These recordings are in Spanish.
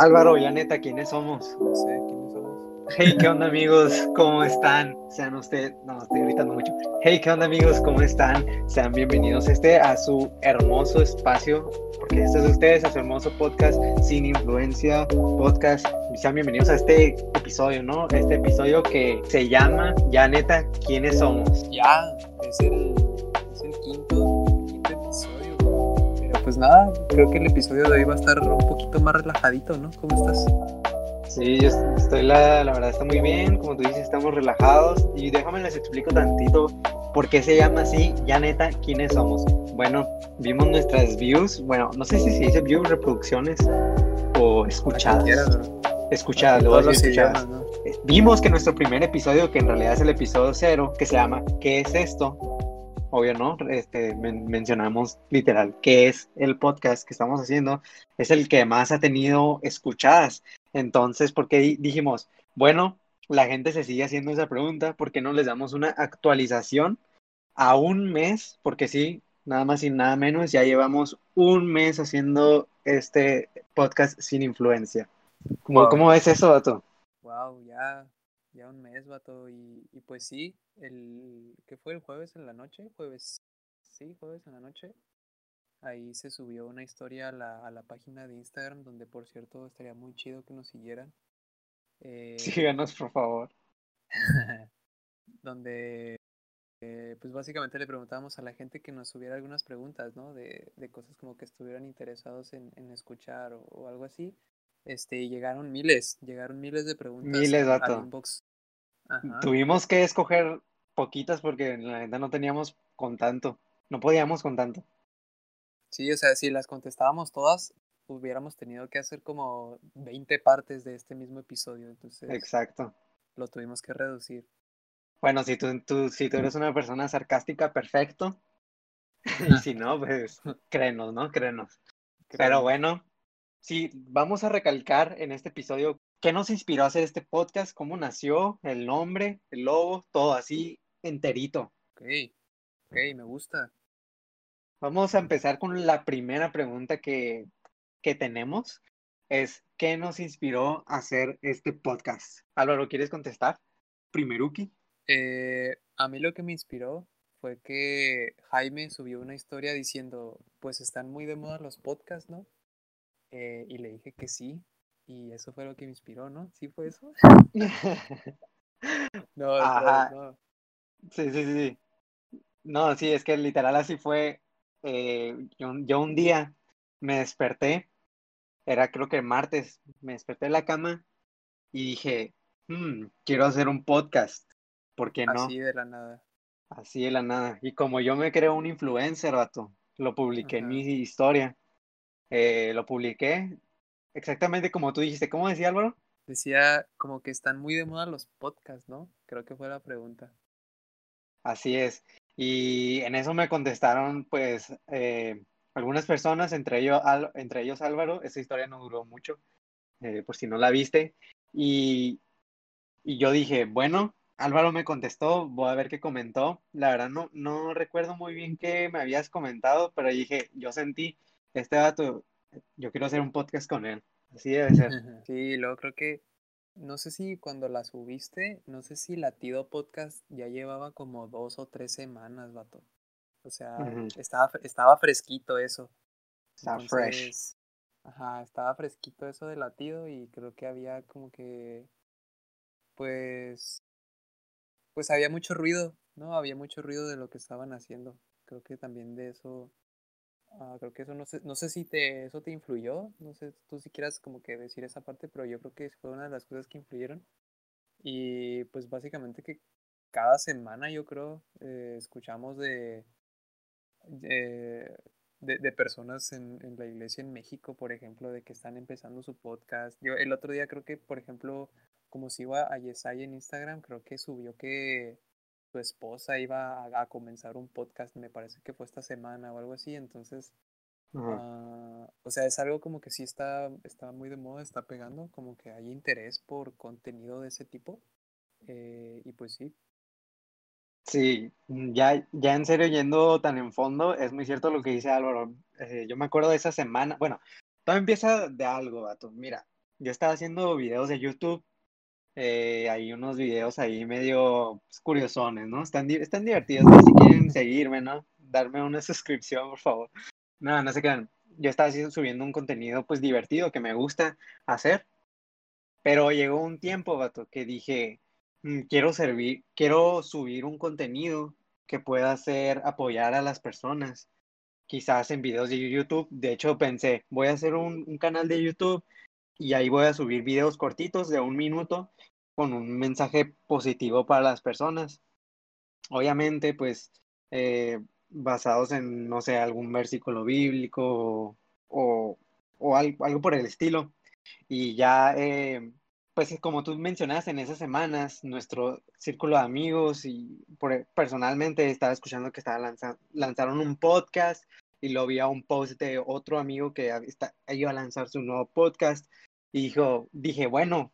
Álvaro, ya neta, ¿quiénes somos? No sé quiénes somos. Hey, ¿qué onda amigos? ¿Cómo están? Sean ustedes, no, estoy gritando mucho. Hey, ¿qué onda amigos? ¿Cómo están? Sean bienvenidos este a su hermoso espacio, porque este es de ustedes, a su hermoso podcast sin influencia, podcast. Sean bienvenidos a este episodio, ¿no? Este episodio que se llama, ya neta, ¿quiénes somos? Ya, es el, nada, creo que el episodio de hoy va a estar un poquito más relajadito, ¿no? ¿Cómo estás? Sí, yo estoy, la, la verdad, está muy bien. Como tú dices, estamos relajados. Y déjame les explico tantito por qué se llama así. Ya neta, ¿quiénes somos? Bueno, vimos nuestras views. Bueno, no sé si se dice views, reproducciones o escuchadas. Escuchadas, luego los escuchadas. idiomas, ¿no? Vimos que nuestro primer episodio, que en realidad es el episodio cero, que se llama ¿Qué es esto? Obvio, ¿no? Este, men- mencionamos literal qué es el podcast que estamos haciendo. Es el que más ha tenido escuchadas. Entonces, ¿por qué di- dijimos? Bueno, la gente se sigue haciendo esa pregunta. ¿Por qué no les damos una actualización a un mes? Porque sí, nada más y nada menos, ya llevamos un mes haciendo este podcast sin influencia. ¿Cómo, Wow. cómo ves eso, Vato? Wow, ya, ya un mes, vato. Y, y pues sí, el ¿qué fue el jueves en la noche? Jueves, sí, jueves en la noche. Ahí se subió una historia a la, a la página de Instagram, donde por cierto estaría muy chido que nos siguieran. Eh, Síganos, por favor. donde eh, pues básicamente le preguntábamos a la gente que nos subiera algunas preguntas, ¿no? De, de cosas como que estuvieran interesados en, en escuchar o, o algo así. Este, llegaron miles, llegaron miles de preguntas Miles, al- al inbox. Ajá. Tuvimos que escoger poquitas porque la verdad no teníamos con tanto. No podíamos con tanto. Sí, o sea, si las contestábamos todas, hubiéramos tenido que hacer como 20 partes de este mismo episodio, entonces Exacto. lo tuvimos que reducir. Bueno, si tú, tú, si tú eres una persona sarcástica, perfecto. Y si no, pues créenos, ¿no? Créenos. Pero bueno, sí, vamos a recalcar en este episodio qué nos inspiró a hacer este podcast, cómo nació, el nombre, el logo, todo así enterito. Ok, ok, me gusta. Vamos a empezar con la primera pregunta que, que tenemos. Es, ¿qué nos inspiró a hacer este podcast? Álvaro, ¿quieres contestar? Primeruki. Eh, a mí lo que me inspiró fue que Jaime subió una historia diciendo, pues están muy de moda los podcasts, ¿no? Eh, y le dije que sí, y eso fue lo que me inspiró, ¿no? ¿Sí fue eso? No, Ajá. no. Sí, sí, sí. No, sí, es que literal así fue. eh, yo, yo un día me desperté, era creo que martes, me desperté de la cama y dije, "Hmm, quiero hacer un podcast, ¿por qué no? Así de la nada. Así de la nada. Y como yo me creo un influencer, vato, lo publiqué en mi historia. Eh, lo publiqué exactamente como tú dijiste. ¿Cómo decía Álvaro? Decía como que están muy de moda los podcasts, ¿no? Creo que fue la pregunta. Así es. Y en eso me contestaron, pues, eh, algunas personas, entre ellos, Al- entre ellos Álvaro. Esa historia no duró mucho, eh, por si no la viste. Y, y yo dije, bueno, Álvaro me contestó, voy a ver qué comentó. La verdad no, no recuerdo muy bien qué me habías comentado, pero dije, yo sentí, este dato, yo quiero hacer un podcast con él. Así debe ser. Sí, luego creo que, no sé si cuando la subiste, no sé si Latido Podcast ya llevaba como dos o tres semanas, vato. O sea, estaba, estaba fresquito eso. Está fresh. Entonces, ajá, estaba fresquito eso de latido y creo que había como que, pues, pues había mucho ruido, ¿no? Había mucho ruido de lo que estaban haciendo. Creo que también de eso, ah, creo que eso no sé, no sé si te, eso te influyó, no sé, tú si quieras como que decir esa parte, pero yo creo que fue una de las cosas que influyeron. Y pues básicamente que cada semana yo creo eh, escuchamos de, de, de, de personas en, en la iglesia en México, por ejemplo, de que están empezando su podcast. Yo el otro día creo que, por ejemplo, como si iba a Yesaya en Instagram, creo que subió que su esposa iba a, a comenzar un podcast, me parece que fue esta semana o algo así, entonces, ah, o sea, es algo como que sí está, está muy de moda, está pegando, como que hay interés por contenido de ese tipo, eh, y pues sí, Sí, ya, ya en serio, yendo tan en fondo, es muy cierto lo que dice Álvaro. Eh, yo me acuerdo de esa semana, bueno, todo empieza de algo, vato. Mira, yo estaba haciendo videos de YouTube. Eh, hay unos videos ahí medio pues, curiosones, ¿no? Están, están divertidos. ¿no? Si quieren seguirme, ¿no? Darme una suscripción, por favor. No, no se quedan. Yo estaba subiendo un contenido pues divertido que me gusta hacer. Pero llegó un tiempo, vato, que dije, mm, quiero servir, quiero subir un contenido que pueda hacer apoyar a las personas quizás en videos de YouTube. De hecho, pensé, voy a hacer un, canal de YouTube y ahí voy a subir videos cortitos de un minuto con un mensaje positivo para las personas. Obviamente, pues, eh, basados en, no sé, algún versículo bíblico o, o algo, algo, por el estilo. Y ya eh, pues como tú mencionaste en esas semanas, nuestro círculo de amigos y por, personalmente estaba escuchando que estaba lanzando, lanzaron un podcast y lo vi a un post de otro amigo que está, iba a lanzar su nuevo podcast y dijo, dije, bueno,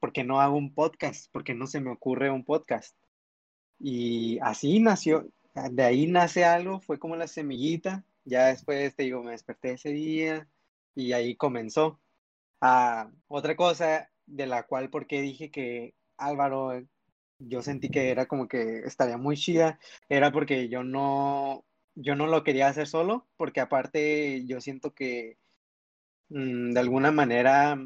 ¿por qué no hago un podcast? Porque no se me ocurre un podcast. Y así nació, de ahí nace algo, fue como la semillita, ya después te digo, me desperté ese día y ahí comenzó. Ah, otra cosa de la cual porque dije que Álvaro, yo sentí que era como que estaría muy chida, era porque yo no, yo no lo quería hacer solo, porque aparte yo siento que mm, de alguna manera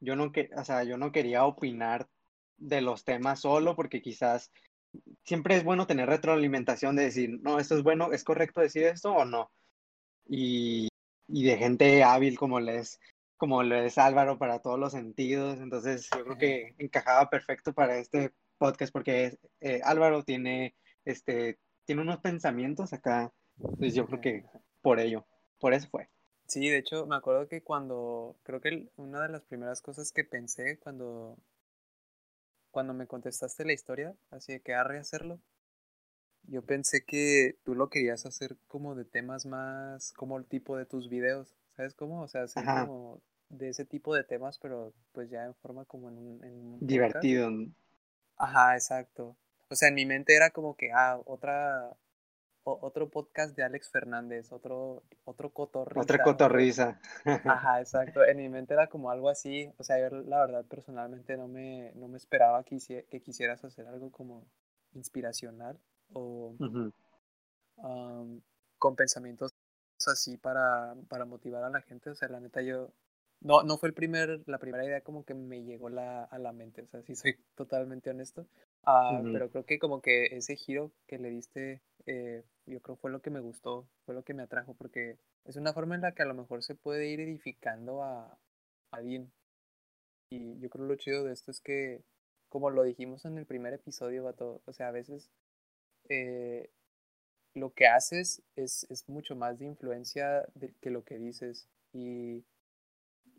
yo no, que, o sea, yo no quería opinar de los temas solo, porque quizás siempre es bueno tener retroalimentación de decir, no, esto es bueno, es correcto decir esto o no. Y, y de gente hábil como les como lo es Álvaro para todos los sentidos. Entonces, yo creo que encajaba perfecto para este podcast porque eh, Álvaro tiene, este, tiene unos pensamientos acá. Entonces, yo creo que por ello, por eso fue. Sí, de hecho, me acuerdo que cuando, creo que una de las primeras cosas que pensé cuando, cuando me contestaste la historia, así de que a rehacerlo, yo pensé que tú lo querías hacer como de temas más, como el tipo de tus videos, ¿sabes cómo? O sea, hacer como de ese tipo de temas, pero pues ya en forma como en un... Divertido. Ajá, exacto. O sea, en mi mente era como que, ah, otra, otro podcast de Alex Fernández, otro, otro cotorriza. Otra cotorriza. Ajá, exacto. En mi mente era como algo así. O sea, yo la verdad personalmente no me, no me esperaba que, que quisieras hacer algo como inspiracional o con pensamientos así para, para motivar a la gente. O sea, la neta yo no, no fue el primer, la primera idea como que me llegó la, a la mente, o sea, si soy totalmente honesto, ah, pero creo que como que ese giro que le diste, eh, yo creo fue lo que me gustó, fue lo que me atrajo, porque es una forma en la que a lo mejor se puede ir edificando a, alguien. Y yo creo lo chido de esto es que, como lo dijimos en el primer episodio, vato, o sea, a veces eh, lo que haces es, es mucho más de influencia de, que lo que dices. Y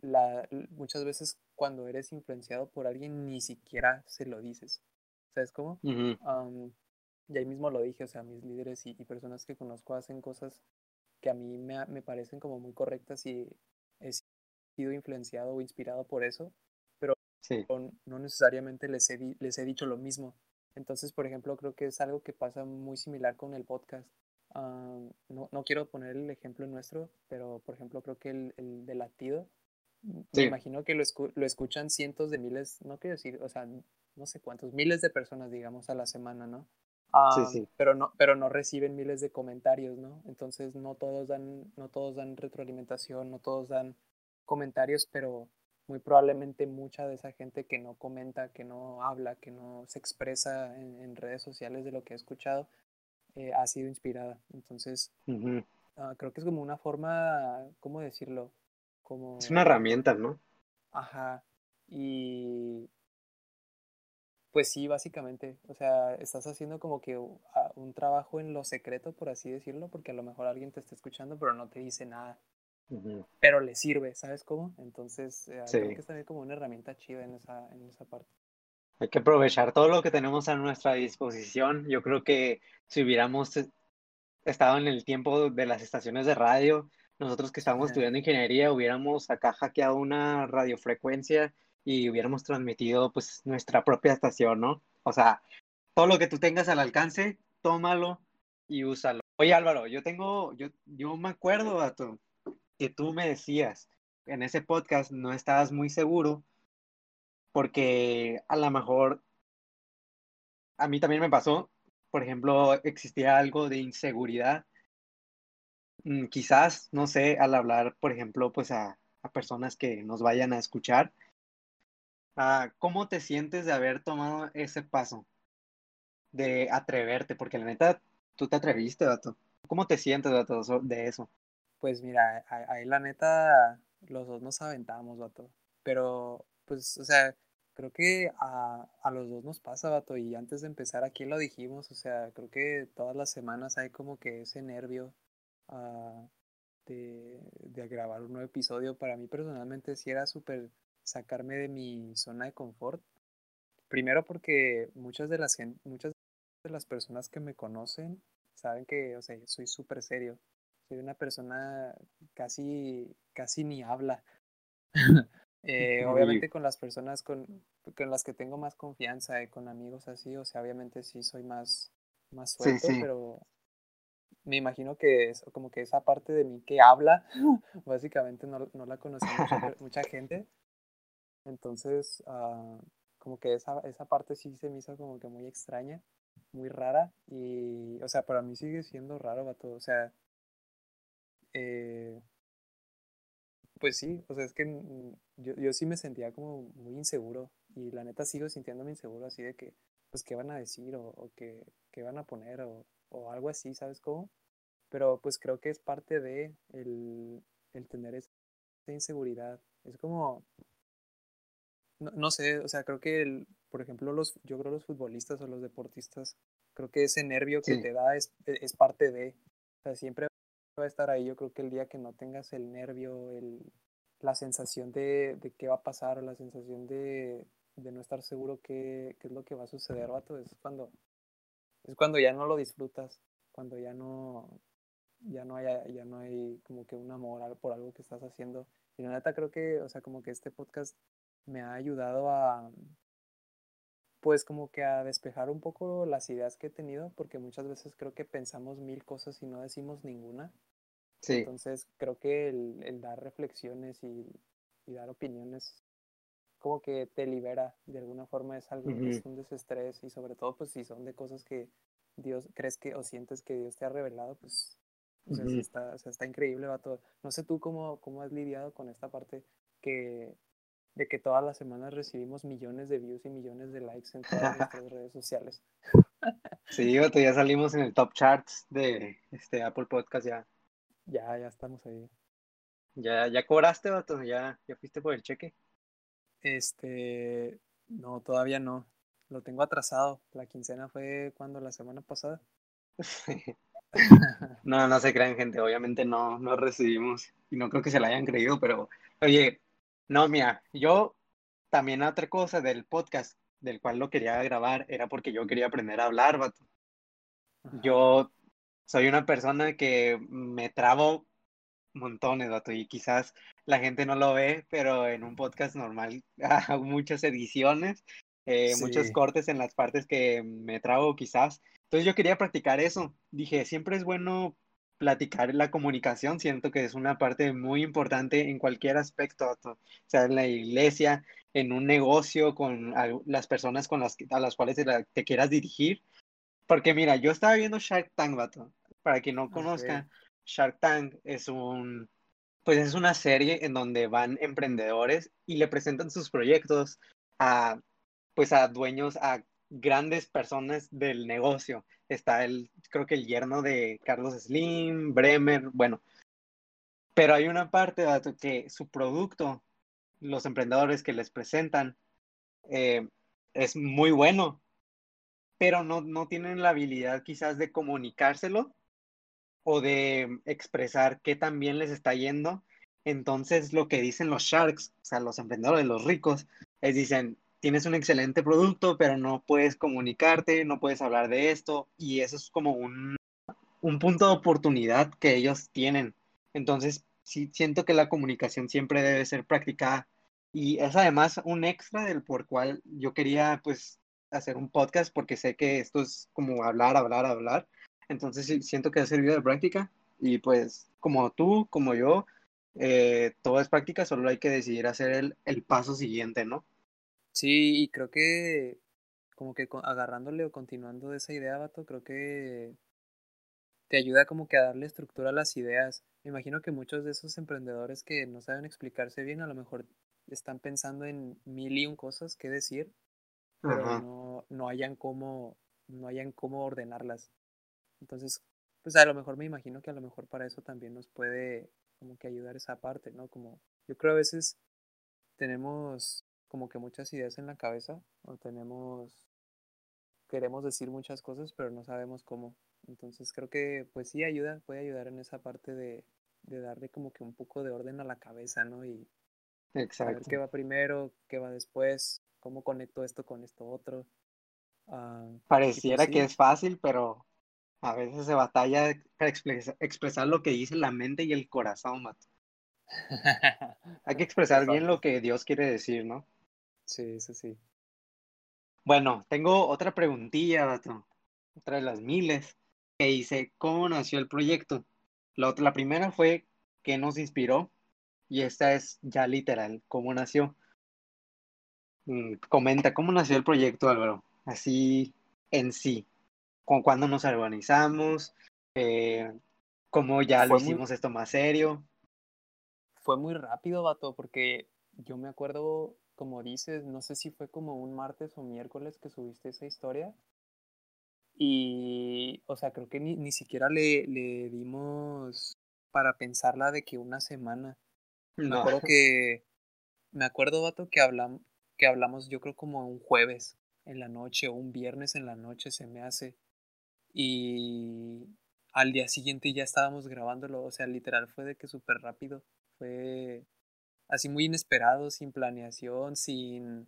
la, muchas veces cuando eres influenciado por alguien ni siquiera se lo dices. ¿Sabes cómo? y ahí mismo lo dije, o sea, mis líderes y, personas que conozco hacen cosas que a mí me, me, parecen como muy correctas y he sido influenciado o inspirado por eso, pero no, necesariamente les he, les he dicho lo mismo. Entonces, por ejemplo, creo que es algo que pasa muy similar con el podcast. no, no quiero poner el ejemplo nuestro, pero por ejemplo, creo que el, el de latido me imagino que lo, lo, escuchan cientos de miles, no quiero decir, o sea, no sé cuántos, miles de personas, digamos, a la semana, ¿no? sí, sí. Pero no, pero no reciben miles de comentarios, ¿no? Entonces no todos dan, no todos dan retroalimentación, no todos dan comentarios, pero muy probablemente mucha de esa gente que no comenta, que no habla, que no se expresa en, redes sociales de lo que ha escuchado, eh, ha sido inspirada. Entonces, ah, creo que es como una forma, ¿cómo decirlo? Es una herramienta, ¿no? Ajá. Y pues sí, básicamente. O sea, estás haciendo como que un trabajo en lo secreto, por así decirlo, porque a lo mejor alguien te está escuchando, pero no te dice nada. Pero le sirve, ¿sabes cómo? Entonces, eh, creo que es también como una herramienta chida en esa, en esa parte. Hay que aprovechar todo lo que tenemos a nuestra disposición. Yo creo que si hubiéramos estado en el tiempo de las estaciones de radio, nosotros que estábamos estudiando ingeniería hubiéramos acá hackeado una radiofrecuencia y hubiéramos transmitido pues nuestra propia estación, ¿no? O sea, todo lo que tú tengas al alcance, tómalo y úsalo. Oye Álvaro, yo tengo, yo, yo me acuerdo a tu, que tú me decías en ese podcast no estabas muy seguro porque a lo mejor a mí también me pasó, por ejemplo, existía algo de inseguridad. Mm, quizás, no sé, al hablar, por ejemplo, pues a, a personas que nos vayan a escuchar, ah, ¿cómo te sientes de haber tomado ese paso? De atreverte, porque la neta, tú te atreviste, vato. ¿Cómo te sientes, vato, de eso? Pues mira, ahí la neta, los dos nos aventamos, vato. Pero, pues, o sea, creo que a, a, los dos nos pasa, vato. Y antes de empezar aquí lo dijimos, o sea, creo que todas las semanas hay como que ese nervio uh, de, de, grabar un nuevo episodio. Para mí personalmente sí era súper sacarme de mi zona de confort. Primero porque muchas de las, muchas de las personas que me conocen saben que, o sea, soy súper serio. Soy una persona casi, casi ni habla. eh, obviamente con las personas con, con, las que tengo más confianza, y con amigos así, o sea, obviamente sí soy más, más suelto, sí, sí. pero me imagino que es como que esa parte de mí que habla, básicamente no, no la conoce mucha, mucha, gente. Entonces, uh, como que esa, esa parte sí se me hizo como que muy extraña, muy rara. Y, o sea, para mí sigue siendo raro, vato. O sea, eh, pues sí, o sea, es que yo, yo sí me sentía como muy inseguro. Y la neta sigo sintiéndome inseguro, así de que, pues, ¿qué van a decir? O, o qué, qué van a poner, o, o algo así, ¿sabes cómo? Pero pues creo que es parte de el, el tener esa inseguridad. Es como, no, no, sé, o sea, creo que, el, por ejemplo, los, yo creo los futbolistas o los deportistas, creo que ese nervio que sí. te da es, es parte de, o sea, siempre va a estar ahí. Yo creo que el día que no tengas el nervio, el, la sensación de, de qué va a pasar o la sensación de, de no estar seguro qué, qué es lo que va a suceder, vato, es cuando, es cuando ya no lo disfrutas, cuando ya no, ya no hay, ya no hay como que un amor por algo que estás haciendo. Y la neta creo que, o sea, como que este podcast me ha ayudado a, pues como que a despejar un poco las ideas que he tenido, porque muchas veces creo que pensamos mil cosas y no decimos ninguna. Sí. Entonces creo que el, el dar reflexiones y, y, dar opiniones como que te libera de alguna forma es algo, uh -huh. es un desestrés y sobre todo pues si son de cosas que Dios crees que o sientes que Dios te ha revelado, pues o sea, uh -huh. está, o sea, está increíble, va todo. No sé tú cómo, cómo has lidiado con esta parte que de que todas las semanas recibimos millones de views y millones de likes en todas nuestras redes sociales. Sí, Otto, ya salimos en el top charts de este Apple Podcast ya. Ya, ya estamos ahí. ¿Ya, ya cobraste, Otto? ¿Ya, ¿Ya fuiste por el cheque? Este, no, todavía no. Lo tengo atrasado. La quincena fue cuando la semana pasada. no, no se crean, gente. Obviamente no, no recibimos. Y no creo que se la hayan creído, pero, oye, no, mira, yo también otra cosa del podcast del cual lo quería grabar era porque yo quería aprender a hablar, vato. Yo soy una persona que me trabo montones, vato, y quizás la gente no lo ve, pero en un podcast normal hago muchas ediciones, eh, sí. muchos cortes en las partes que me trabo quizás. Entonces yo quería practicar eso. Dije, siempre es bueno platicar la comunicación, siento que es una parte muy importante en cualquier aspecto, o sea, en la iglesia, en un negocio, con las personas con las, a las cuales te quieras dirigir. Porque mira, yo estaba viendo Shark Tank, vato. Para quien no conozca, okay. Shark Tank es un, pues es una serie en donde van emprendedores y le presentan sus proyectos a, pues a dueños, a grandes personas del negocio. Está el, creo que el yerno de Carlos Slim, Bremer, bueno. Pero hay una parte que su producto, los emprendedores que les presentan, eh, es muy bueno, pero no, no tienen la habilidad quizás de comunicárselo o de expresar qué tan bien les está yendo. Entonces lo que dicen los sharks, o sea, los emprendedores, los ricos, es dicen, tienes un excelente producto, pero no puedes comunicarte, no puedes hablar de esto, y eso es como un, un punto de oportunidad que ellos tienen. Entonces, sí, siento que la comunicación siempre debe ser practicada. Y es además un extra del por cual yo quería, pues, hacer un podcast, porque sé que esto es como hablar, hablar, hablar. Entonces, sí, siento que ha servido de práctica. Y pues, como tú, como yo, eh, todo es práctica, solo hay que decidir hacer el, el paso siguiente, ¿no? Sí, y creo que como que agarrándole o continuando de esa idea, vato, creo que te ayuda como que a darle estructura a las ideas. Me imagino que muchos de esos emprendedores que no saben explicarse bien, a lo mejor están pensando en mil y un cosas que decir, pero Ajá, no, no hayan cómo, no hayan cómo ordenarlas. Entonces, pues a lo mejor me imagino que a lo mejor para eso también nos puede como que ayudar esa parte, ¿no? Como yo creo a veces tenemos como que muchas ideas en la cabeza o tenemos, queremos decir muchas cosas, pero no sabemos cómo. Entonces creo que pues sí ayuda, puede ayudar en esa parte de, de darle como que un poco de orden a la cabeza, ¿no? Y saber qué exacto. va primero, qué va después, cómo conecto esto con esto otro. Ah, pues Pareciera que es fácil, pero a veces se batalla para expresa- expresar lo que dice la mente y el corazón, Matt. Hay que expresar bien lo que Dios quiere decir, ¿no? Sí, sí, sí. Bueno, tengo otra preguntilla, vato. Otra de las miles, que dice, ¿cómo nació el proyecto? La otra, la primera fue qué nos inspiró y esta es ya literal, ¿cómo nació? Mm, comenta, ¿cómo nació el proyecto, Álvaro? Así en sí, con cuándo nos organizamos, eh, cómo ya lo muy, hicimos esto más serio. fue muy rápido, vato, porque yo me acuerdo, como dices, no sé si fue como un martes o miércoles que subiste esa historia. Y, o sea, creo que ni, ni siquiera le, le dimos para pensarla de que una semana. Me No, acuerdo que, me acuerdo, vato, que hablamos, que hablamos yo creo como un jueves en la noche o un viernes en la noche se me hace. Y al día siguiente ya estábamos grabándolo, o sea, literal fue de que súper rápido. Fue así muy inesperado, sin planeación, sin,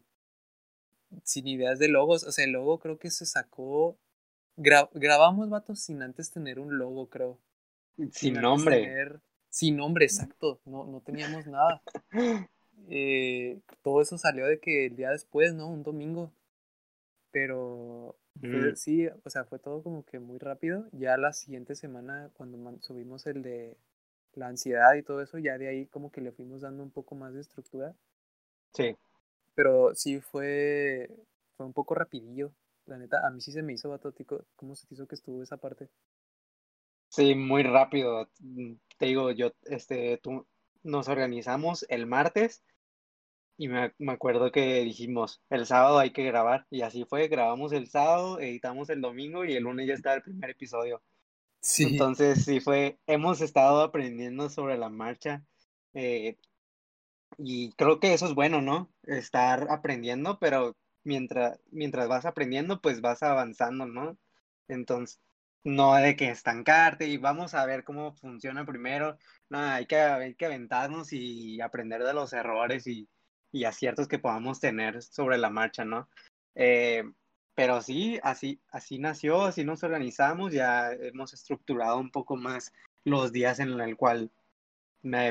sin ideas de logos. O sea, el logo creo que se sacó. gra- grabamos, vatos, sin antes tener un logo, creo. Sin nombre. tener. Sin nombre exacto. No, no teníamos nada. Eh, todo eso salió de que el día después, ¿no? Un domingo. Pero Mm, fue, sí, o sea, fue todo como que muy rápido. Ya la siguiente semana, cuando subimos el de la ansiedad y todo eso, ya de ahí como que le fuimos dando un poco más de estructura. sí, Pero sí fue, fue un poco rapidillo. La neta, a mí sí se me hizo batótico. ¿Cómo se te hizo que estuvo esa parte? sí, muy rápido. Te digo, yo, este, tú, nos organizamos el martes Y me, me acuerdo que dijimos, el sábado hay que grabar, y así fue, grabamos el sábado, editamos el domingo y el lunes ya está el primer episodio. Entonces, sí fue, hemos estado aprendiendo sobre la marcha, eh, y creo que eso es bueno, ¿no? Estar aprendiendo, pero mientras, mientras vas aprendiendo, pues vas avanzando, ¿no? Entonces, no de que estancarte y vamos a ver cómo funciona primero. No, hay que, hay que aventarnos y aprender de los errores y, y aciertos que podamos tener sobre la marcha, ¿no? Eh, pero sí, así, así nació, así nos organizamos, ya hemos estructurado un poco más los días en el cual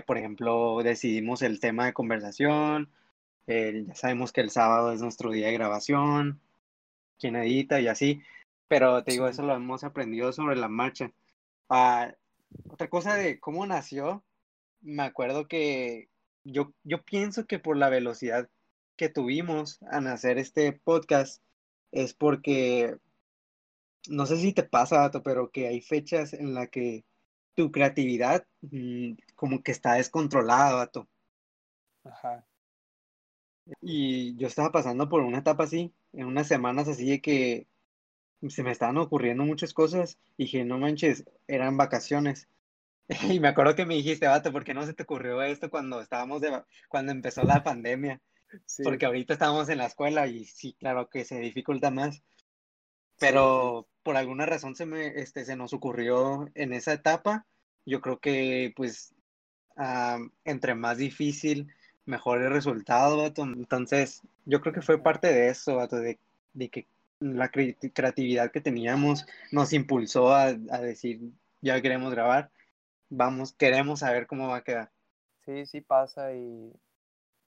por ejemplo, decidimos el tema de conversación, eh, ya sabemos que el sábado es nuestro día de grabación, quién edita y así, pero te digo, eso lo hemos aprendido sobre la marcha. Ah, otra cosa de cómo nació, me acuerdo que yo, yo pienso que por la velocidad que tuvimos al hacer este podcast es porque, no sé si te pasa, Dato, pero que hay fechas en las que tu creatividad mm, como que está descontrolada, vato. ajá. Y yo estaba pasando por una etapa así, en unas semanas así de que se me estaban ocurriendo muchas cosas y dije, no manches, eran vacaciones. Y me acuerdo que me dijiste, vato, ¿por qué no se te ocurrió esto cuando estábamos de, cuando empezó la pandemia? Sí, Porque ahorita estábamos en la escuela y sí, claro que se dificulta más, sí, sí. pero por alguna razón se me, este, se nos ocurrió en esa etapa. Yo creo que pues ah, entre más difícil, mejor el resultado, vato. Entonces, yo creo que fue parte de eso, vato, de, de que la cre- creatividad que teníamos nos impulsó a, a decir, ya queremos grabar, vamos, queremos saber cómo va a quedar. Sí, sí pasa y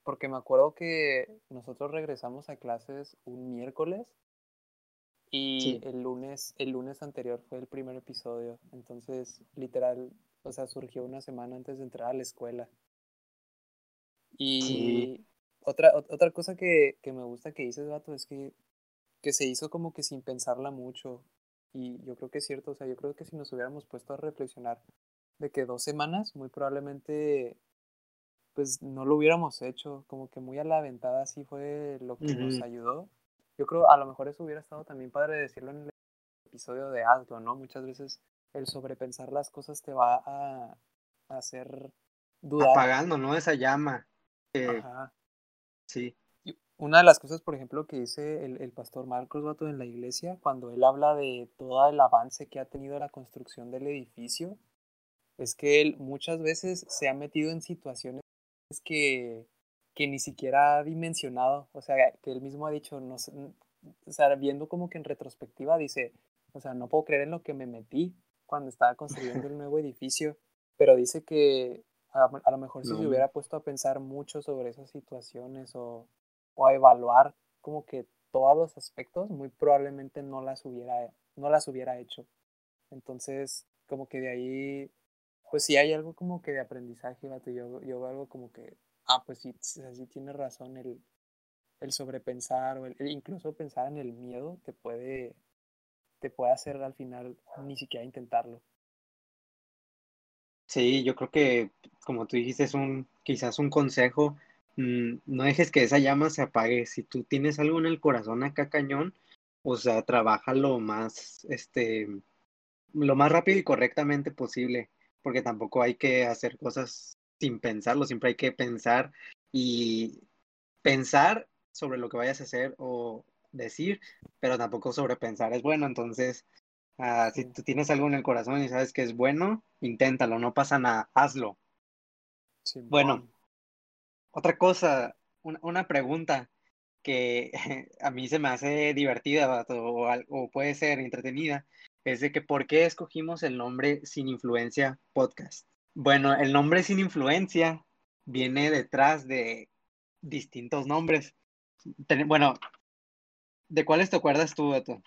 porque me acuerdo que nosotros regresamos a clases un miércoles y Sí, el lunes, el lunes anterior fue el primer episodio. Entonces, literal, o sea, surgió una semana antes de entrar a la escuela. Y otra, otra cosa que, que, me gusta que dices, vato, es que, que se hizo como que sin pensarla mucho. Y yo creo que es cierto, o sea, yo creo que si nos hubiéramos puesto a reflexionar de que dos semanas, muy probablemente, pues no lo hubiéramos hecho, como que muy a la aventada así fue lo que nos ayudó. Yo creo, a lo mejor eso hubiera estado también padre decirlo en el episodio de alto, ¿no? Muchas veces el sobrepensar las cosas te va a, hacer dudar. Apagando, ¿no? Esa llama. Ajá. Sí. Una de las cosas, por ejemplo, que dice el, el pastor Marcos Vato en la iglesia, cuando él habla de todo el avance que ha tenido la construcción del edificio, es que él muchas veces se ha metido en situaciones que, que ni siquiera ha dimensionado, o sea, que él mismo ha dicho, no, o sea, viendo como que en retrospectiva dice, o sea, no puedo creer en lo que me metí cuando estaba construyendo el nuevo edificio, pero dice que a, lo mejor si se hubiera puesto a pensar mucho sobre esas situaciones o, o, a evaluar como que todos los aspectos, muy probablemente no las hubiera, no las hubiera hecho. Entonces, como que de ahí, pues sí hay algo como que de aprendizaje, Yo, yo veo algo como que, ah, pues sí, sí tiene razón el, el sobrepensar o el, incluso pensar en el miedo te puede te puede hacer al final ni siquiera intentarlo. Sí, yo creo que como tú dijiste es un quizás un consejo, mm, no dejes que esa llama se apague. Si tú tienes algo en el corazón acá cañón, o sea, trabaja lo más este lo más rápido y correctamente posible, porque tampoco hay que hacer cosas sin pensarlo, siempre hay que pensar y pensar sobre lo que vayas a hacer o decir, pero tampoco sobrepensar es bueno. Entonces, uh, si tú tienes algo en el corazón y sabes que es bueno, inténtalo, no pasa nada, hazlo. bueno, otra cosa, una, una, pregunta que a mí se me hace divertida o, o puede ser entretenida, es de que ¿por qué escogimos el nombre Sin Influencia Podcast? Bueno, el nombre Sin Influencia viene detrás de distintos nombres. Bueno, ¿De cuáles te acuerdas tú, Beto?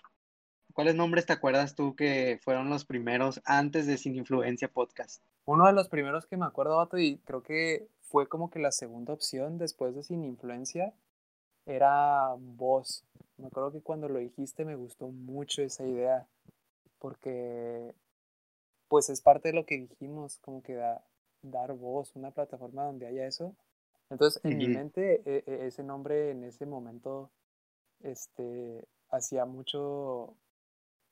¿Cuáles nombres te acuerdas tú que fueron los primeros antes de Sin Influencia Podcast? Uno de los primeros que me acuerdo, Beto, y creo que fue como que la segunda opción después de Sin Influencia, era Voz. Me acuerdo que cuando lo dijiste me gustó mucho esa idea, porque pues es parte de lo que dijimos, como que da, dar voz, una plataforma donde haya eso. Entonces, en mi mente, e, e, ese nombre en ese momento este, hacía mucho,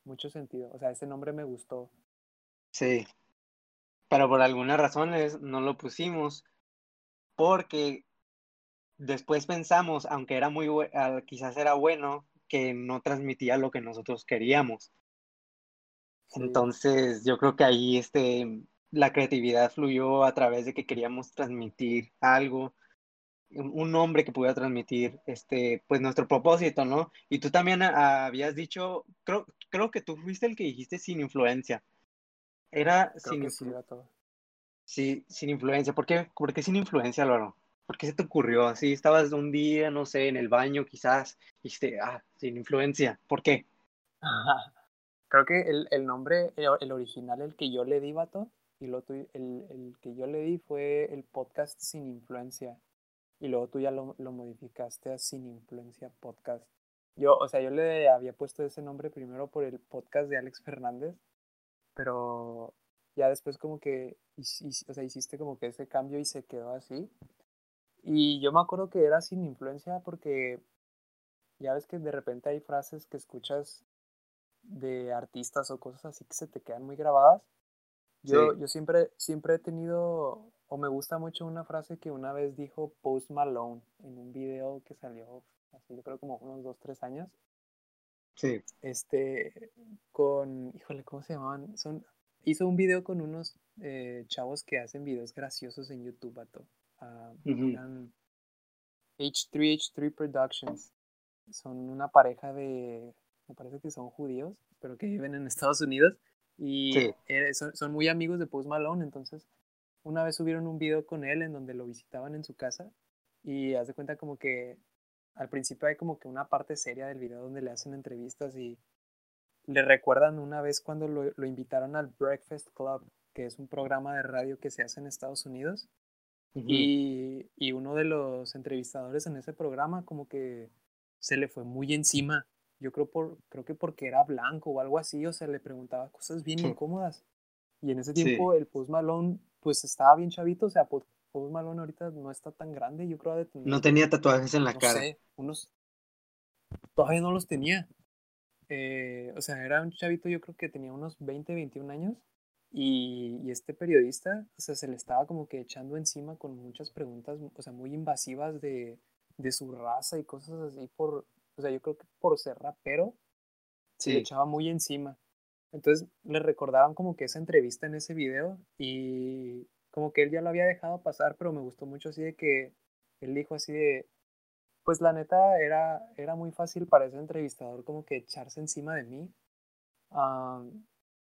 mucho sentido. O sea, ese nombre me gustó. Sí, pero por algunas razones no lo pusimos porque después pensamos, aunque era muy ah, quizás era bueno, que no transmitía lo que nosotros queríamos. Entonces, yo creo que ahí este, la creatividad fluyó a través de que queríamos transmitir algo un nombre que pudiera transmitir este pues nuestro propósito, ¿no? Y tú también habías dicho, creo, creo que tú fuiste el que dijiste sin influencia. Era sin influencia. Sí, sin influencia. ¿Por qué, ¿Por qué sin influencia, Álvaro? ¿Por qué se te ocurrió así? Estabas un día, no sé, en el baño quizás, y dijiste, ah, sin influencia. ¿Por qué? Creo que el, el nombre, el, original, el que yo le di, vato, y lo, el, el que yo le di fue el podcast sin influencia y luego tú ya lo, lo modificaste a Sin Influencia Podcast. Yo, o sea, yo le había puesto ese nombre primero por el podcast de Alex Fernández, pero ya después como que, o sea, hiciste como que ese cambio y se quedó así. Y yo me acuerdo que era sin influencia porque ya ves que de repente hay frases que escuchas de artistas o cosas así que se te quedan muy grabadas. Yo, yo siempre, siempre he tenido o me gusta mucho una frase que una vez dijo Post Malone en un video que salió hace yo creo como unos dos, tres años. Sí. Este, con, híjole, ¿cómo se llamaban? Son, hizo un video con unos eh, chavos que hacen videos graciosos en YouTube, vato. Uh, H3H3 Productions. Son una pareja de, me parece que son judíos, pero que viven en Estados Unidos. Y eh, son, son muy amigos de Post Malone, entonces una vez subieron un video con él en donde lo visitaban en su casa y haz de cuenta como que al principio hay como que una parte seria del video donde le hacen entrevistas y le recuerdan una vez cuando lo, lo invitaron al Breakfast Club, que es un programa de radio que se hace en Estados Unidos. y, y uno de los entrevistadores en ese programa como que se le fue muy encima. Yo creo, por, creo que porque era blanco o algo así, o sea, le preguntaba cosas bien incómodas. Y en ese tiempo el Post Malone, pues estaba bien chavito, o sea, Post Malone ahorita no está tan grande, yo creo. De no tenía tatuajes en la no cara. Sé, unos... Todavía no los tenía. Eh, o sea, era un chavito, yo creo que tenía unos 20, 21 años. Y, y, este periodista, o sea, se le estaba como que echando encima con muchas preguntas, o sea, muy invasivas de, de su raza y cosas así por, o sea, yo creo que por ser rapero, se le echaba muy encima. Entonces le recordaron como que esa entrevista en ese video y como que él ya lo había dejado pasar, pero me gustó mucho así de que él dijo así de, pues la neta era, era muy fácil para ese entrevistador como que echarse encima de mí,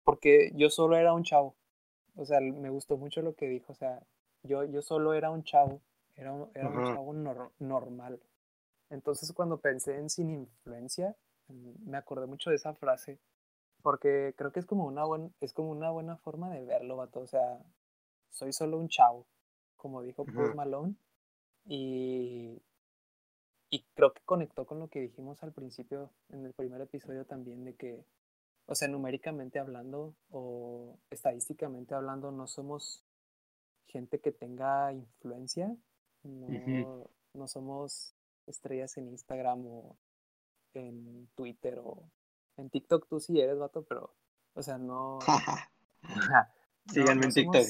porque yo solo era un chavo. O sea, me gustó mucho lo que dijo, o sea, yo, yo solo era un chavo era un, era un chavo normal. Entonces cuando pensé en sin influencia, me acordé mucho de esa frase, porque creo que es como una, buen, es como una buena forma de verlo, vato. O sea, soy solo un chavo, como dijo Post Malone, y, y creo que conectó con lo que dijimos al principio, en el primer episodio también, de que, o sea, numéricamente hablando o estadísticamente hablando, no somos gente que tenga influencia, no, no somos estrellas en Instagram o en Twitter o en TikTok. Tú sí eres, vato, pero, o sea, no. Síganme en TikTok.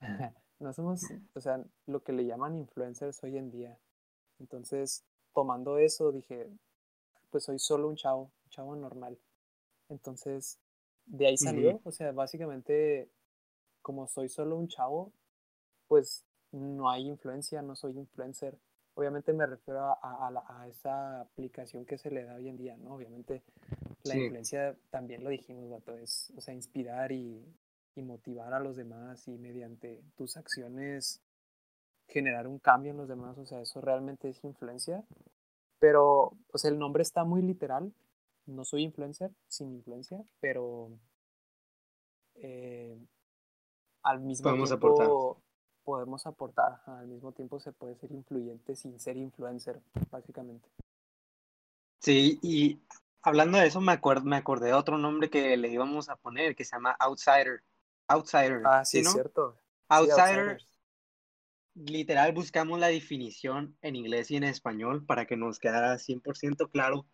no somos, o sea, lo que le llaman influencers hoy en día. Entonces, tomando eso, dije, pues soy solo un chavo, un chavo normal. Entonces, de ahí salió, o sea, básicamente, como soy solo un chavo, pues no hay influencia, no soy influencer. Obviamente me refiero a, a, esa aplicación que se le da hoy en día, ¿no? Obviamente la influencia, también lo dijimos, Vato, es, o sea, inspirar y, y motivar a los demás y mediante tus acciones generar un cambio en los demás, o sea, eso realmente es influencia. Pero, o sea, el nombre está muy literal. No soy influencer, sin influencia, pero eh, al mismo tiempo aportar podemos aportar. Al mismo tiempo se puede ser influyente sin ser influencer, básicamente. Sí, y hablando de eso, me, me acordé de otro nombre que le íbamos a poner, que se llama Outsider. Outsider. Ah, sí, es cierto. Outsider. literal, buscamos la definición en inglés y en español para que nos quedara 100% claro.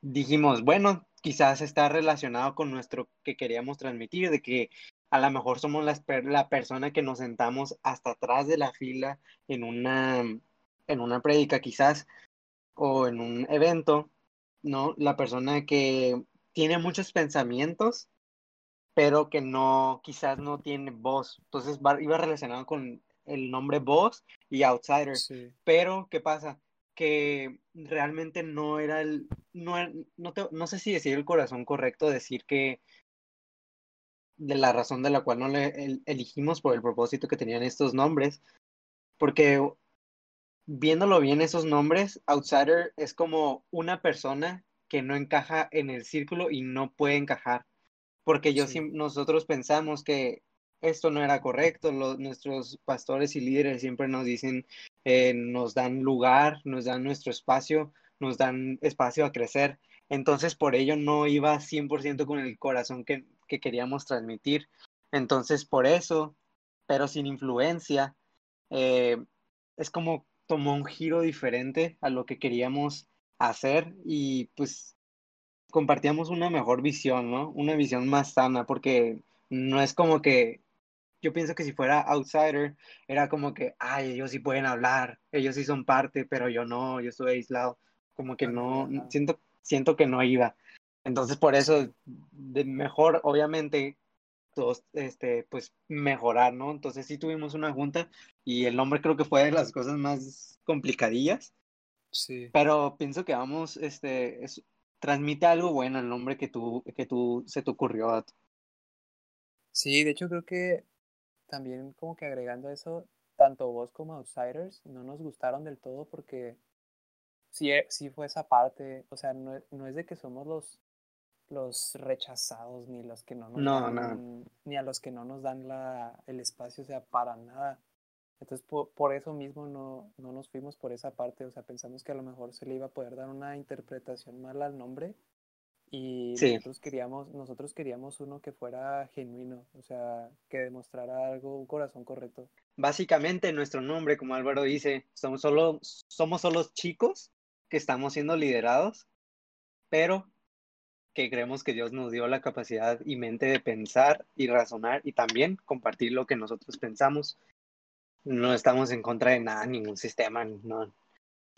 Dijimos, bueno, quizás está relacionado con nuestro que queríamos transmitir, de que a lo mejor somos la, la persona que nos sentamos hasta atrás de la fila en una, en una prédica quizás o en un evento, ¿no? La persona que tiene muchos pensamientos, pero que no, quizás no tiene voz. Entonces iba relacionado con el nombre voz y outsider. Pero, ¿qué pasa? Que realmente no era el, no, no, no sé si decir el corazón correcto, decir que de la razón de la cual no le elegimos por el propósito que tenían estos nombres, porque viéndolo bien esos nombres, outsider es como una persona que no encaja en el círculo y no puede encajar, porque yo nosotros pensamos que esto no era correcto, nuestros pastores y líderes siempre nos dicen, eh, nos dan lugar, nos dan nuestro espacio, nos dan espacio a crecer, entonces por ello no iba 100% con el corazón que, que queríamos transmitir. Entonces, por eso, pero sin influencia, eh, es como tomó un giro diferente a lo que queríamos hacer y pues compartíamos una mejor visión, ¿no? Una visión más sana, porque no es como que yo pienso que si fuera outsider, era como que, ay, ellos sí pueden hablar, ellos sí son parte, pero yo no, yo estoy aislado, como que no, siento, siento que no iba. Entonces, por eso, de mejor, obviamente, todos, este, pues, mejorar, ¿no? Entonces, sí tuvimos una junta y el nombre creo que fue de las cosas más complicadillas. Sí. Pero pienso que vamos, este, transmite algo bueno el nombre que tú, que tú, se te ocurrió. A Sí, de hecho creo que también como que agregando eso, tanto vos como Outsiders no nos gustaron del todo porque sí, sí fue esa parte, o sea, no, no es de que somos los los rechazados ni los que no nos dan, ni a los que no nos dan la, el espacio, o sea, para nada. Entonces, por, eso mismo no, no, nos fuimos por esa parte, o sea, pensamos que a lo mejor se le iba a poder dar una interpretación mala al nombre y nosotros, queríamos, nosotros queríamos uno que fuera genuino, o sea, que demostrara algo, un corazón correcto. Básicamente, nuestro nombre, como Álvaro dice, somos solo, somos solo chicos que estamos siendo liderados, pero que creemos que Dios nos dio la capacidad y mente de pensar y razonar y también compartir lo que nosotros pensamos. No estamos en contra de nada, ningún sistema, no,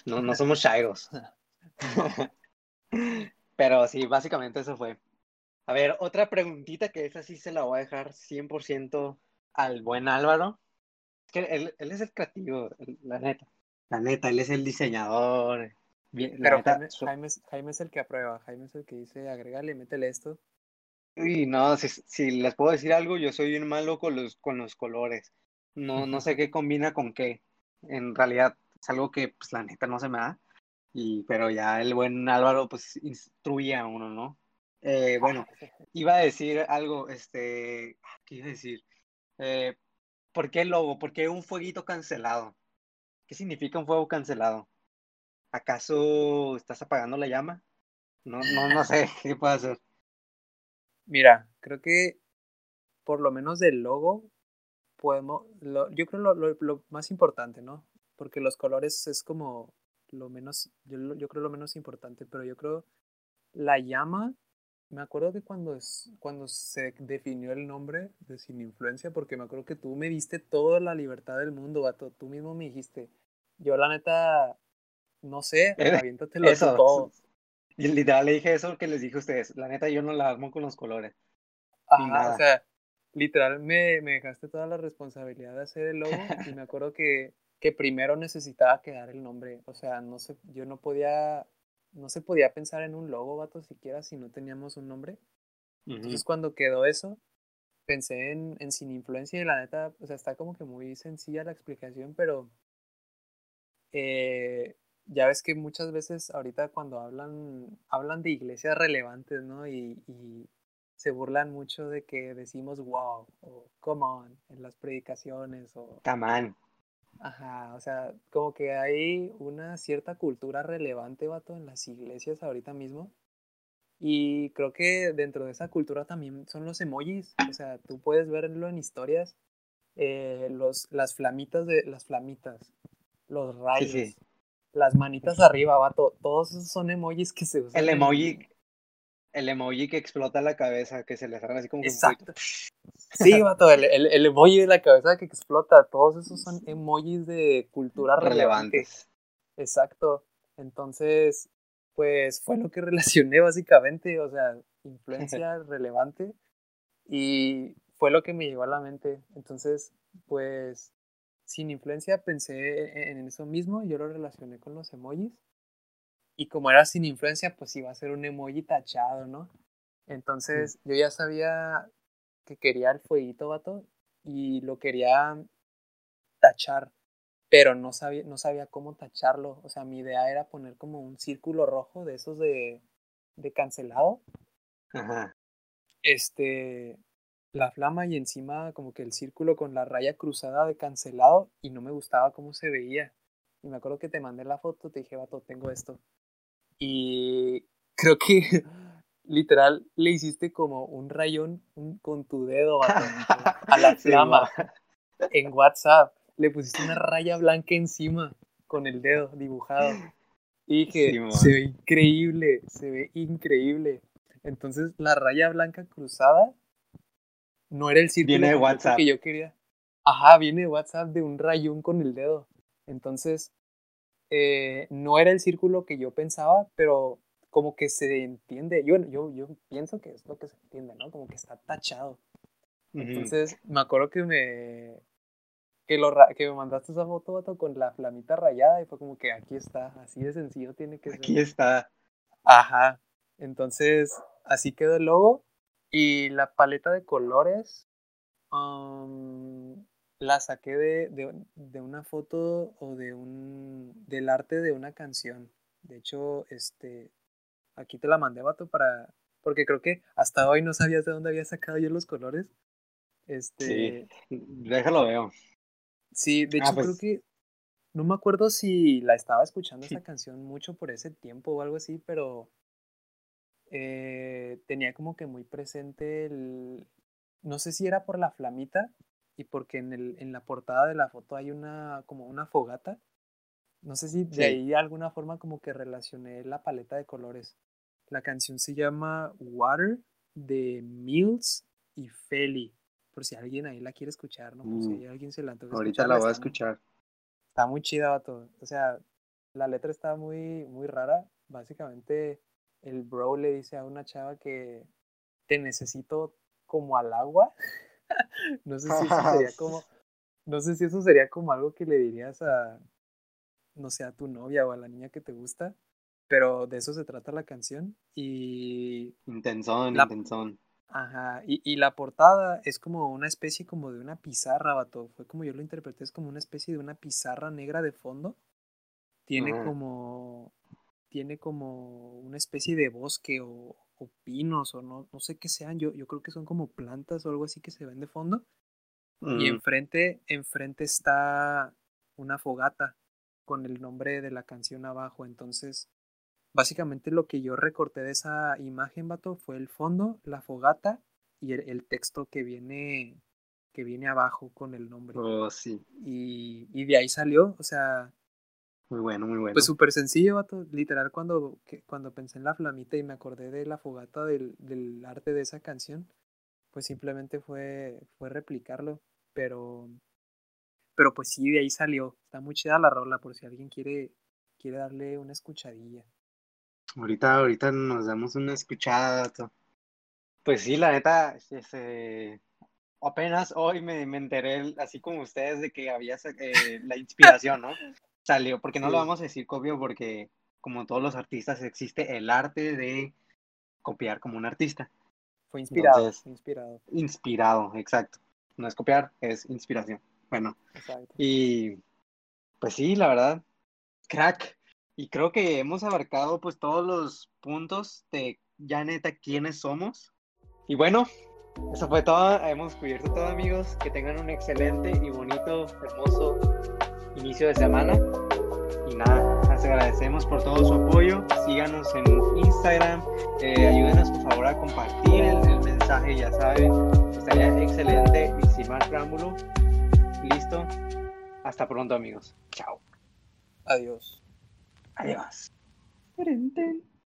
no, no somos shairos. Pero sí, básicamente eso fue. A ver, otra preguntita que esa sí se la voy a dejar 100% al buen Álvaro. Que él, él es el creativo, la neta. La neta, él es el diseñador, pero Jaime, Jaime, es, el que aprueba, Jaime es el que dice, agregale, métele esto. Y no, si, si, les puedo decir algo, yo soy bien malo con los, con los colores. No, no sé qué combina con qué. En realidad es algo que, pues, la neta no se me da. Y, pero ya el buen Álvaro, pues, instruye a uno, ¿no? Eh, bueno, iba a decir algo, este, ¿qué iba a decir? Eh, ¿Por qué el logo? ¿Por qué un fueguito cancelado? ¿Qué significa un fuego cancelado? ¿Acaso estás apagando la llama? No, no, no sé qué puede hacer. Mira, creo que por lo menos del logo podemos, yo creo lo, más importante, ¿no? Porque los colores es como lo menos, yo, yo creo lo menos importante, pero yo creo la llama, me acuerdo que cuando, cuando se definió el nombre de Sin Influencia, porque me acuerdo que tú me diste toda la libertad del mundo, vato, tú mismo me dijiste, yo la neta no sé, aviéntatelo eso, todo. Y literal le dije eso que les dije a ustedes. La neta, yo no la armo con los colores. Ajá, o sea, literal me, me, dejaste toda la responsabilidad de hacer el logo y me acuerdo que, que primero necesitaba quedar el nombre. O sea, no sé, yo no podía, no se podía pensar en un logo, vato, siquiera si no teníamos un nombre. Entonces cuando quedó eso, pensé en, en Sin Influencia y la neta, o sea, está como que muy sencilla la explicación, pero eh, ya ves que muchas veces ahorita cuando hablan, hablan de iglesias relevantes, ¿no? Y, se burlan mucho de que decimos wow o come on en las predicaciones o... Come Ajá, o sea, como que hay una cierta cultura relevante, vato, en las iglesias ahorita mismo. Y creo que dentro de esa cultura también son los emojis. O sea, tú puedes verlo en historias. Eh, los, las flamitas de las flamitas, los rayos, las manitas arriba, vato. Todos esos son emojis que se usan. El emoji, el emoji que explota la cabeza, que se le sale así como Exacto. Sí, vato, el, el, emoji de la cabeza que explota. Todos esos son emojis de cultura relevantes. Exacto. Entonces, pues fue lo que relacioné básicamente, o sea, influencia relevante. Y fue lo que me llegó a la mente. Entonces, pues sin influencia pensé en eso mismo, yo lo relacioné con los emojis. Y como era sin influencia, pues iba a ser un emoji tachado, ¿no? Entonces yo ya sabía que quería el fueguito, vato, y lo quería tachar, pero no sabía, no sabía cómo tacharlo. O sea, mi idea era poner como un círculo rojo de esos de, de cancelado. Ajá. Este, la flama y encima como que el círculo con la raya cruzada de cancelado y no me gustaba cómo se veía. Y me acuerdo que te mandé la foto, te dije, vato, tengo esto. Y creo que literal le hiciste como un rayón con tu dedo a la flama en WhatsApp. Le pusiste una raya blanca encima con el dedo dibujado. Y dije, se ve increíble, se ve increíble. Entonces la raya blanca cruzada no era el círculo de WhatsApp. que yo quería. Ajá, viene de WhatsApp de un rayón con el dedo. Entonces, eh, no era el círculo que yo pensaba, pero como que se entiende. Yo, yo, yo pienso que es lo que se entiende, ¿no? Como que está tachado. Entonces, me acuerdo que me, que, lo, que me mandaste esa foto con la flamita rayada y fue como que aquí está, así de sencillo tiene que ser. Aquí está. Ajá. Entonces, así quedó el logo y la paleta de colores la saqué de, de, una foto o de un del arte de una canción. De hecho, este aquí te la mandé, vato, para. Porque creo que hasta hoy no sabías de dónde había sacado yo los colores. Este. Sí, déjalo veo. Sí, de Ah, hecho creo pues- que no me acuerdo si la estaba escuchando esa canción mucho por ese tiempo o algo así, pero eh, tenía como que muy presente el, no sé si era por la flamita y porque en el, en la portada de la foto hay una como una fogata. No sé si de Sí. ahí de alguna forma como que relacioné la paleta de colores. La canción se llama Water de Mills y Feli. Por si alguien ahí la quiere escuchar, ¿no? Por si hay alguien se la antoja Ahorita la voy a escuchar. Está muy chida, vato. O sea, la letra está muy, muy rara. Básicamente, el bro le dice a una chava que te necesito como al agua. no sé si eso sería como, no sé si eso sería como algo que le dirías a, no sé, a tu novia o a la niña que te gusta. Pero de eso se trata la canción. Y Intensón, La- intensón. Ajá, y, y la portada es como una especie como de una pizarra, vato. Fue como yo lo interpreté, es como una especie de una pizarra negra de fondo. Tiene como, tiene como una especie de bosque o, o pinos o no, no sé qué sean. Yo, yo creo que son como plantas o algo así que se ven de fondo. Y Mm, enfrente, enfrente está una fogata con el nombre de la canción abajo. Entonces, básicamente lo que yo recorté de esa imagen, vato, fue el fondo, la fogata y el, el texto que viene, que viene abajo con el nombre. Oh, sí. Y, y de ahí salió, o sea, Muy bueno, muy bueno. pues súper sencillo, vato. Literal, cuando, que- cuando pensé en la flamita y me acordé de la fogata del, del arte de esa canción, pues simplemente fue, fue replicarlo. Pero, pero pues sí, de ahí salió. Está muy chida la rola, por si alguien quiere, quiere darle una escuchadilla. Ahorita, ahorita nos damos una escuchada. vato. Pues sí, la neta, este, apenas hoy me, me enteré, así como ustedes, de que había eh, la inspiración, ¿no? Salió, porque no lo Sí. vamos a decir copio, porque como todos los artistas existe el arte de copiar como un artista. Fue inspirado, Entonces- inspirado. Inspirado, exacto. No es copiar, es inspiración. Bueno, Exacto. y pues sí, la verdad, crack. Y creo que hemos abarcado pues todos los puntos de ya neta quiénes somos. Y bueno, eso fue todo. Hemos cubierto todo amigos. Que tengan un excelente y bonito, hermoso inicio de semana. Y nada, les agradecemos por todo su apoyo. Síganos en Instagram. Eh, ayúdenos por favor a compartir el, el mensaje, ya saben. Estaría excelente. Y sin más preámbulo, listo. Hasta pronto amigos. Chao. Adiós. Adiós.